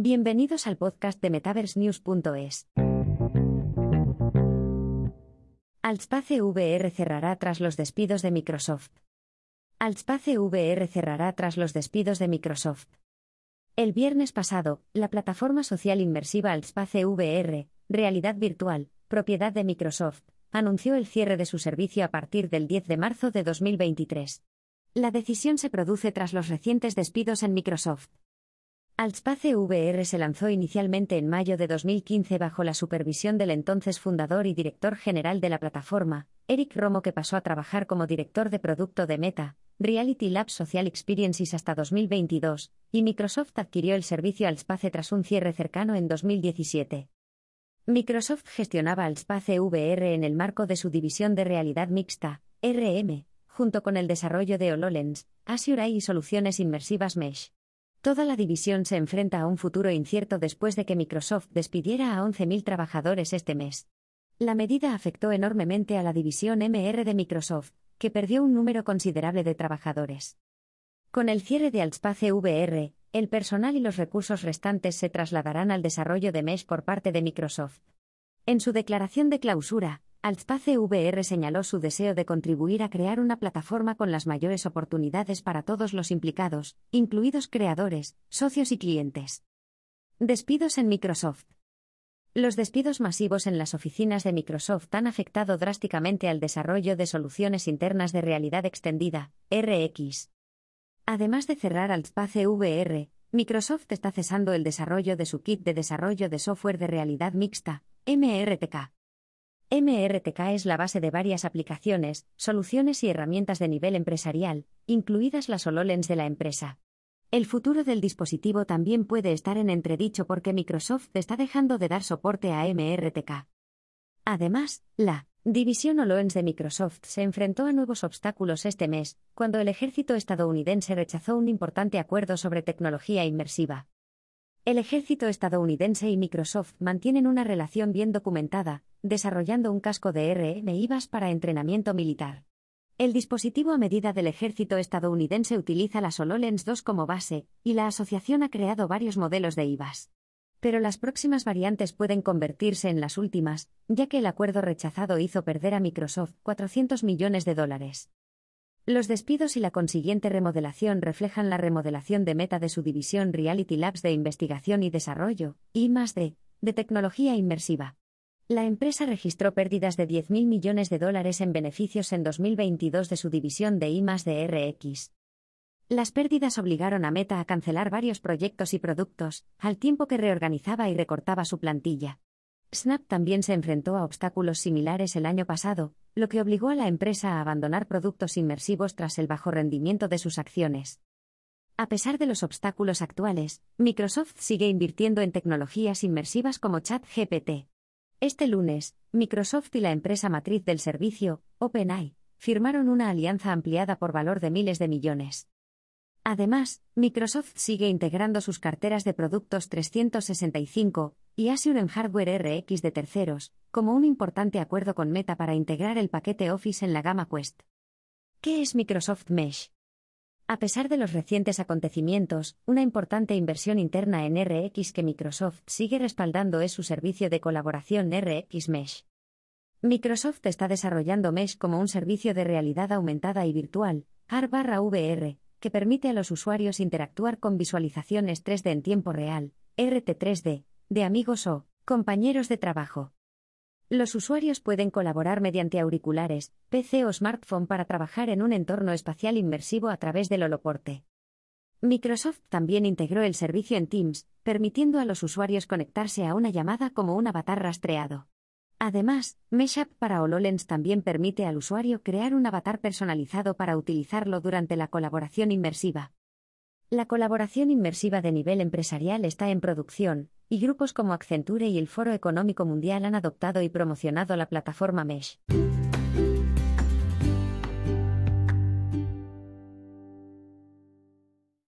Bienvenidos al podcast de MetaverseNews.es. Altspace VR cerrará tras los despidos de Microsoft. Altspace VR cerrará tras los despidos de Microsoft. El viernes pasado, la plataforma social inmersiva Altspace VR, realidad virtual, propiedad de Microsoft, anunció el cierre de su servicio a partir del 10 de marzo de 2023. La decisión se produce tras los recientes despidos en Microsoft. Altspace VR se lanzó inicialmente en mayo de 2015 bajo la supervisión del entonces fundador y director general de la plataforma, Eric Romo, que pasó a trabajar como director de producto de Meta, Reality Labs Social Experiences hasta 2022, y Microsoft adquirió el servicio Altspace tras un cierre cercano en 2017. Microsoft gestionaba Altspace VR en el marco de su división de realidad mixta, RM, junto con el desarrollo de HoloLens, Azure AI y soluciones inmersivas Mesh. Toda la división se enfrenta a un futuro incierto después de que Microsoft despidiera a 11.000 trabajadores este mes. La medida afectó enormemente a la división MR de Microsoft, que perdió un número considerable de trabajadores. Con el cierre de Altspace VR, el personal y los recursos restantes se trasladarán al desarrollo de Mesh por parte de Microsoft. En su declaración de clausura, Altspace VR señaló su deseo de contribuir a crear una plataforma con las mayores oportunidades para todos los implicados, incluidos creadores, socios y clientes. Despidos en Microsoft. Los despidos masivos en las oficinas de Microsoft han afectado drásticamente al desarrollo de soluciones internas de realidad extendida, RX. Además de cerrar Altspace VR, Microsoft está cesando el desarrollo de su kit de desarrollo de software de realidad mixta, MRTK. MRTK es la base de varias aplicaciones, soluciones y herramientas de nivel empresarial, incluidas las HoloLens de la empresa. El futuro del dispositivo también puede estar en entredicho porque Microsoft está dejando de dar soporte a MRTK. Además, la división HoloLens de Microsoft se enfrentó a nuevos obstáculos este mes, cuando el ejército estadounidense rechazó un importante acuerdo sobre tecnología inmersiva. El ejército estadounidense y Microsoft mantienen una relación bien documentada, desarrollando un casco de RM IVAS para entrenamiento militar. El dispositivo a medida del ejército estadounidense utiliza la HoloLens 2 como base, y la asociación ha creado varios modelos de IVAS. Pero las próximas variantes pueden convertirse en las últimas, ya que el acuerdo rechazado hizo perder a Microsoft 400 millones de dólares. Los despidos y la consiguiente remodelación reflejan la remodelación de meta de su división Reality Labs de investigación y desarrollo, y más de, de tecnología inmersiva. La empresa registró pérdidas de 10.000 millones de dólares en beneficios en 2022 de su división de I de. Las pérdidas obligaron a Meta a cancelar varios proyectos y productos, al tiempo que reorganizaba y recortaba su plantilla. Snap también se enfrentó a obstáculos similares el año pasado, lo que obligó a la empresa a abandonar productos inmersivos tras el bajo rendimiento de sus acciones. A pesar de los obstáculos actuales, Microsoft sigue invirtiendo en tecnologías inmersivas como ChatGPT. Este lunes, Microsoft y la empresa matriz del servicio, OpenAI, firmaron una alianza ampliada por valor de miles de millones. Además, Microsoft sigue integrando sus carteras de productos 365 y Azure en hardware RX de terceros, como un importante acuerdo con Meta para integrar el paquete Office en la gama Quest. ¿Qué es Microsoft Mesh? A pesar de los recientes acontecimientos, una importante inversión interna en RX que Microsoft sigue respaldando es su servicio de colaboración RX Mesh. Microsoft está desarrollando Mesh como un servicio de realidad aumentada y virtual, AR/VR, que permite a los usuarios interactuar con visualizaciones 3D en tiempo real, RT3D, de amigos o compañeros de trabajo. Los usuarios pueden colaborar mediante auriculares, PC o smartphone para trabajar en un entorno espacial inmersivo a través del holoporte. Microsoft también integró el servicio en Teams, permitiendo a los usuarios conectarse a una llamada como un avatar rastreado. Además, Meshup para HoloLens también permite al usuario crear un avatar personalizado para utilizarlo durante la colaboración inmersiva. La colaboración inmersiva de nivel empresarial está en producción, y grupos como Accenture y el Foro Económico Mundial han adoptado y promocionado la plataforma Mesh.